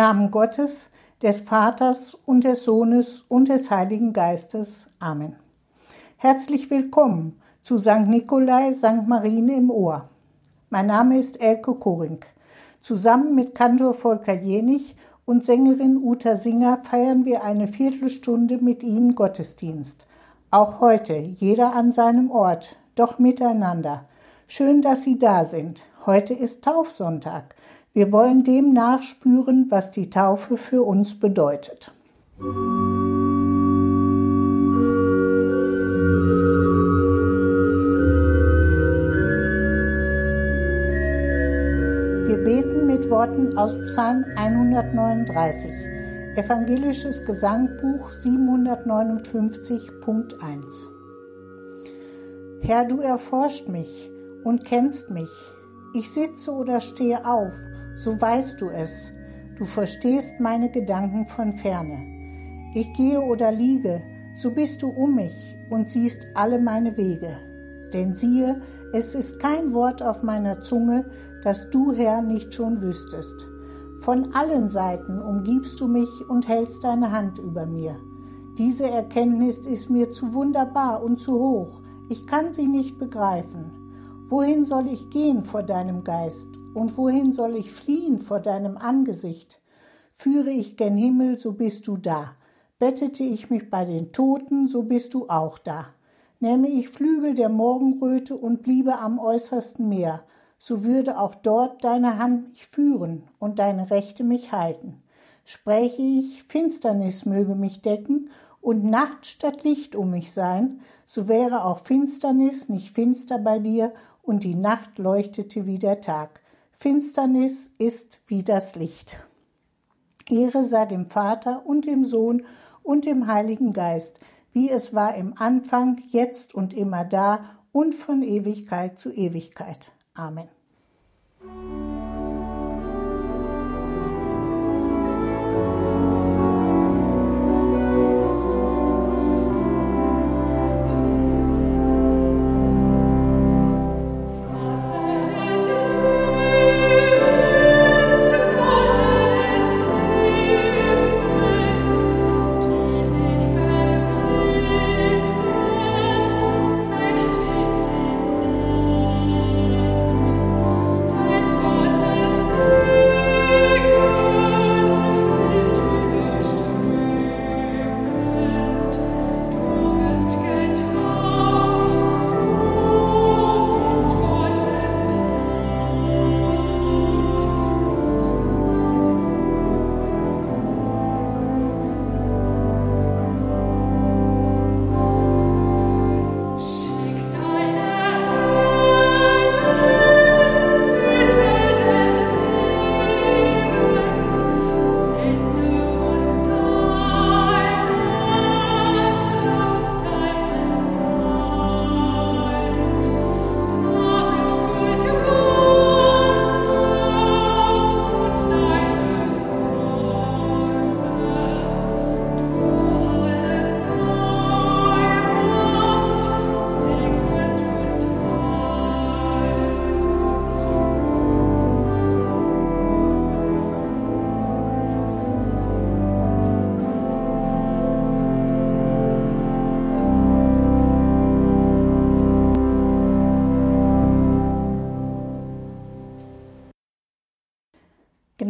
Namen Gottes, des Vaters und des Sohnes und des Heiligen Geistes. Amen. Herzlich willkommen zu St. Nikolai, St. Marien im Ohr. Mein Name ist Elke Koring. Zusammen mit Kantor Volker Jenich und Sängerin Uta Singer feiern wir eine Viertelstunde mit Ihnen Gottesdienst. Auch heute, jeder an seinem Ort, doch miteinander. Schön, dass Sie da sind. Heute ist Taufsonntag. Wir wollen dem nachspüren, was die Taufe für uns bedeutet. Wir beten mit Worten aus Psalm 139, Evangelisches Gesangbuch 759.1. Herr, du erforscht mich und kennst mich. Ich sitze oder stehe auf, so weißt du es. Du verstehst meine Gedanken von ferne. Ich gehe oder liege, so bist du um mich und siehst alle meine Wege. Denn siehe, es ist kein Wort auf meiner Zunge, das du, Herr, nicht schon wüsstest. Von allen Seiten umgibst du mich und hältst deine Hand über mir. Diese Erkenntnis ist mir zu wunderbar und zu hoch. Ich kann sie nicht begreifen. Wohin soll ich gehen vor deinem Geist? Und wohin soll ich fliehen vor deinem Angesicht? Führe ich gen Himmel, so bist du da. Bettete ich mich bei den Toten, so bist du auch da. Nähme ich Flügel der Morgenröte und bliebe am äußersten Meer, so würde auch dort deine Hand mich führen und deine Rechte mich halten. Spräche ich, Finsternis möge mich decken und Nacht statt Licht um mich sein, so wäre auch Finsternis nicht finster bei dir und die Nacht leuchtete wie der Tag. Finsternis ist wie das Licht. Ehre sei dem Vater und dem Sohn und dem Heiligen Geist, wie es war im Anfang, jetzt und immer da und von Ewigkeit zu Ewigkeit. Amen.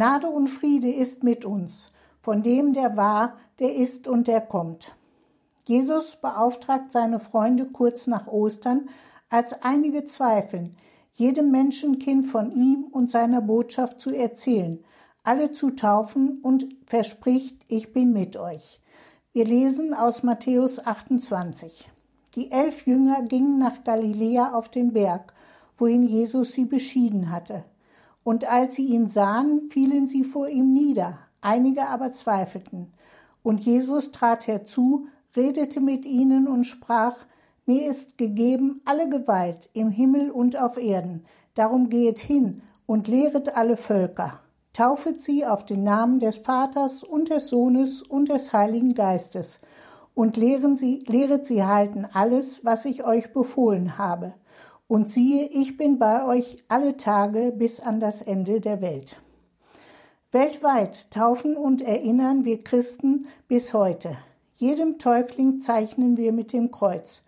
Gnade und Friede ist mit uns, von dem, der war, der ist und der kommt. Jesus beauftragt seine Freunde kurz nach Ostern, als einige zweifeln, jedem Menschenkind von ihm und seiner Botschaft zu erzählen, alle zu taufen und verspricht, ich bin mit euch. Wir lesen aus Matthäus 28. Die elf Jünger gingen nach Galiläa auf den Berg, wohin Jesus sie beschieden hatte. Und als sie ihn sahen, fielen sie vor ihm nieder, einige aber zweifelten. Und Jesus trat herzu, redete mit ihnen und sprach, Mir ist gegeben alle Gewalt im Himmel und auf Erden, darum gehet hin und lehret alle Völker, taufet sie auf den Namen des Vaters und des Sohnes und des Heiligen Geistes, und lehren sie, lehret sie halten alles, was ich euch befohlen habe. Und siehe, ich bin bei euch alle Tage bis an das Ende der Welt. Weltweit taufen und erinnern wir Christen bis heute. Jedem Täufling zeichnen wir mit dem Kreuz.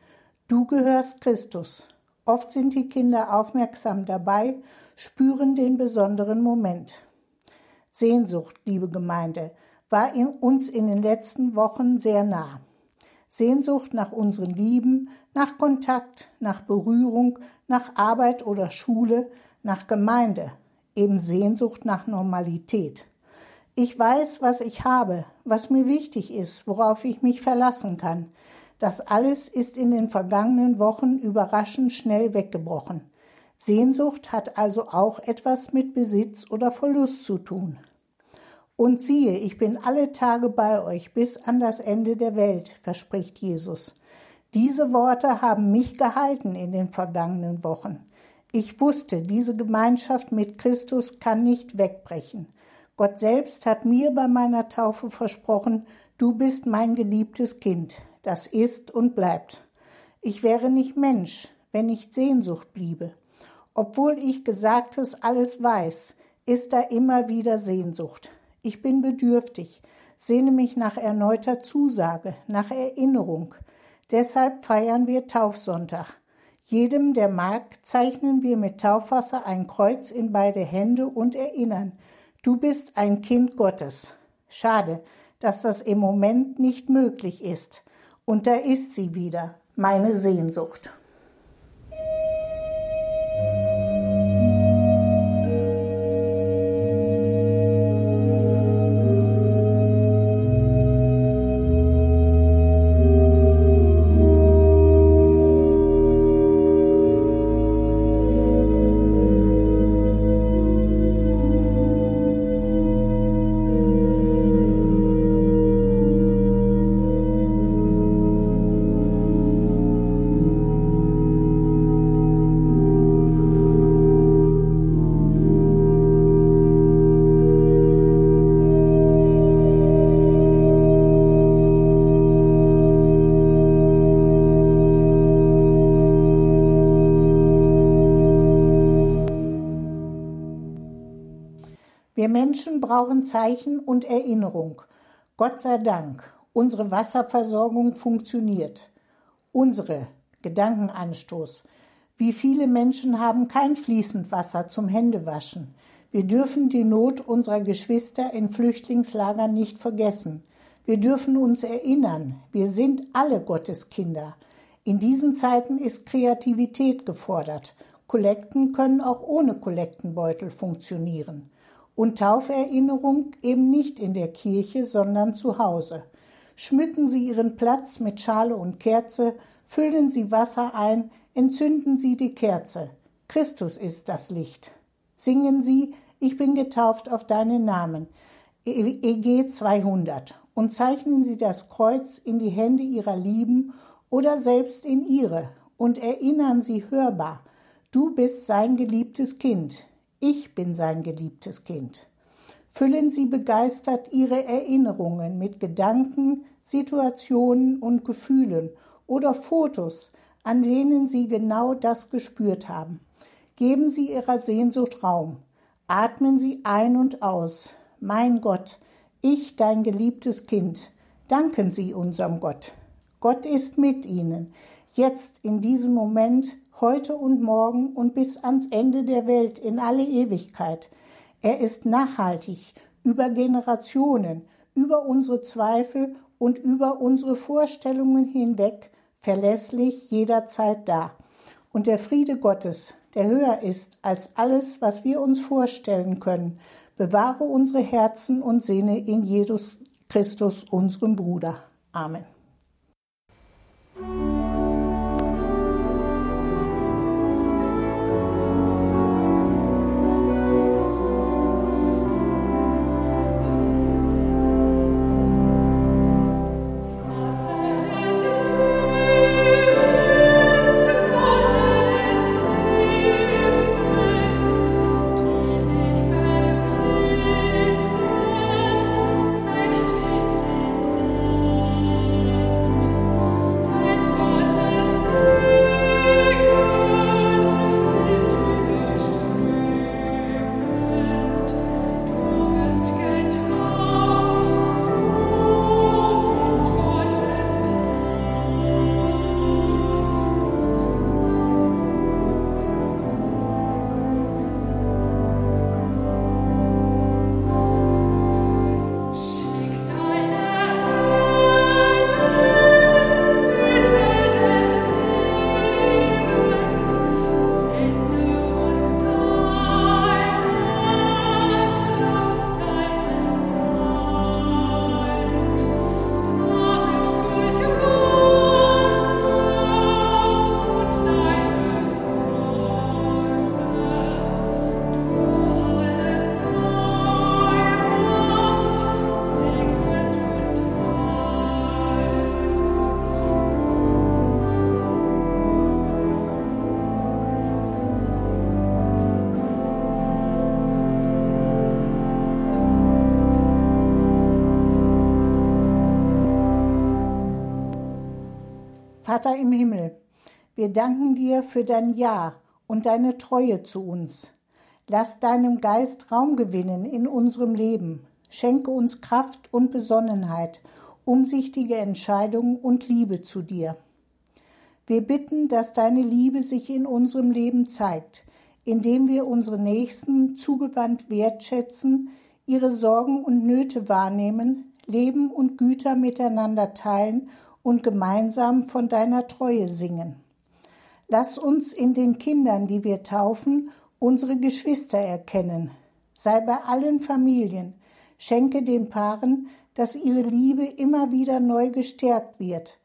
Du gehörst Christus. Oft sind die Kinder aufmerksam dabei, spüren den besonderen Moment. Sehnsucht, liebe Gemeinde, war in uns in den letzten Wochen sehr nah. Sehnsucht nach unseren Lieben, nach Kontakt, nach Berührung, nach Arbeit oder Schule, nach Gemeinde, eben Sehnsucht nach Normalität. Ich weiß, was ich habe, was mir wichtig ist, worauf ich mich verlassen kann. Das alles ist in den vergangenen Wochen überraschend schnell weggebrochen. Sehnsucht hat also auch etwas mit Besitz oder Verlust zu tun. Und siehe, ich bin alle Tage bei euch bis an das Ende der Welt, verspricht Jesus. Diese Worte haben mich gehalten in den vergangenen Wochen. Ich wusste, diese Gemeinschaft mit Christus kann nicht wegbrechen. Gott selbst hat mir bei meiner Taufe versprochen, du bist mein geliebtes Kind, das ist und bleibt. Ich wäre nicht Mensch, wenn nicht Sehnsucht bliebe. Obwohl ich Gesagtes alles weiß, ist da immer wieder Sehnsucht. Ich bin bedürftig, sehne mich nach erneuter Zusage, nach Erinnerung. Deshalb feiern wir Taufsonntag. Jedem, der mag, zeichnen wir mit Taufwasser ein Kreuz in beide Hände und erinnern, Du bist ein Kind Gottes. Schade, dass das im Moment nicht möglich ist. Und da ist sie wieder, meine Sehnsucht. Brauchen Zeichen und Erinnerung. Gott sei Dank, unsere Wasserversorgung funktioniert. Unsere Gedankenanstoß. Wie viele Menschen haben kein fließend Wasser zum Händewaschen? Wir dürfen die Not unserer Geschwister in Flüchtlingslagern nicht vergessen. Wir dürfen uns erinnern, wir sind alle Gottes Kinder. In diesen Zeiten ist Kreativität gefordert. Kollekten können auch ohne Kollektenbeutel funktionieren und Tauferinnerung eben nicht in der Kirche, sondern zu Hause. Schmücken Sie Ihren Platz mit Schale und Kerze, füllen Sie Wasser ein, entzünden Sie die Kerze. Christus ist das Licht. Singen Sie, ich bin getauft auf deinen Namen. EG 200 und zeichnen Sie das Kreuz in die Hände Ihrer Lieben oder selbst in Ihre und erinnern Sie hörbar, du bist sein geliebtes Kind, ich bin sein geliebtes Kind. Füllen Sie begeistert Ihre Erinnerungen mit Gedanken, Situationen und Gefühlen oder Fotos, an denen Sie genau das gespürt haben. Geben Sie Ihrer Sehnsucht Raum. Atmen Sie ein und aus. Mein Gott, ich, dein geliebtes Kind, danken Sie unserem Gott. Gott ist mit Ihnen, jetzt in diesem Moment heute und morgen und bis ans Ende der Welt in alle Ewigkeit. Er ist nachhaltig, über Generationen, über unsere Zweifel und über unsere Vorstellungen hinweg, verlässlich jederzeit da. Und der Friede Gottes, der höher ist als alles, was wir uns vorstellen können, bewahre unsere Herzen und Sinne in Jesus Christus, unserem Bruder. Amen. Vater im Himmel, wir danken dir für dein Ja und deine Treue zu uns. Lass deinem Geist Raum gewinnen in unserem Leben. Schenke uns Kraft und Besonnenheit, umsichtige Entscheidungen und Liebe zu dir. Wir bitten, dass deine Liebe sich in unserem Leben zeigt, indem wir unsere Nächsten zugewandt wertschätzen, ihre Sorgen und Nöte wahrnehmen, Leben und Güter miteinander teilen und gemeinsam von deiner Treue singen. Lass uns in den Kindern, die wir taufen, unsere Geschwister erkennen. Sei bei allen Familien. Schenke den Paaren, dass ihre Liebe immer wieder neu gestärkt wird.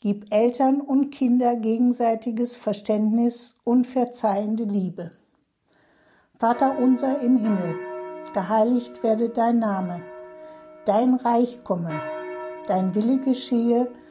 Gib Eltern und Kinder gegenseitiges Verständnis und verzeihende Liebe. Vater unser im Himmel, geheiligt werde dein Name, dein Reich komme, dein Wille geschehe,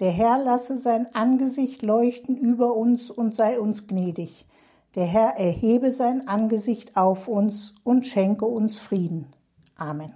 Der Herr lasse sein Angesicht leuchten über uns und sei uns gnädig. Der Herr erhebe sein Angesicht auf uns und schenke uns Frieden. Amen.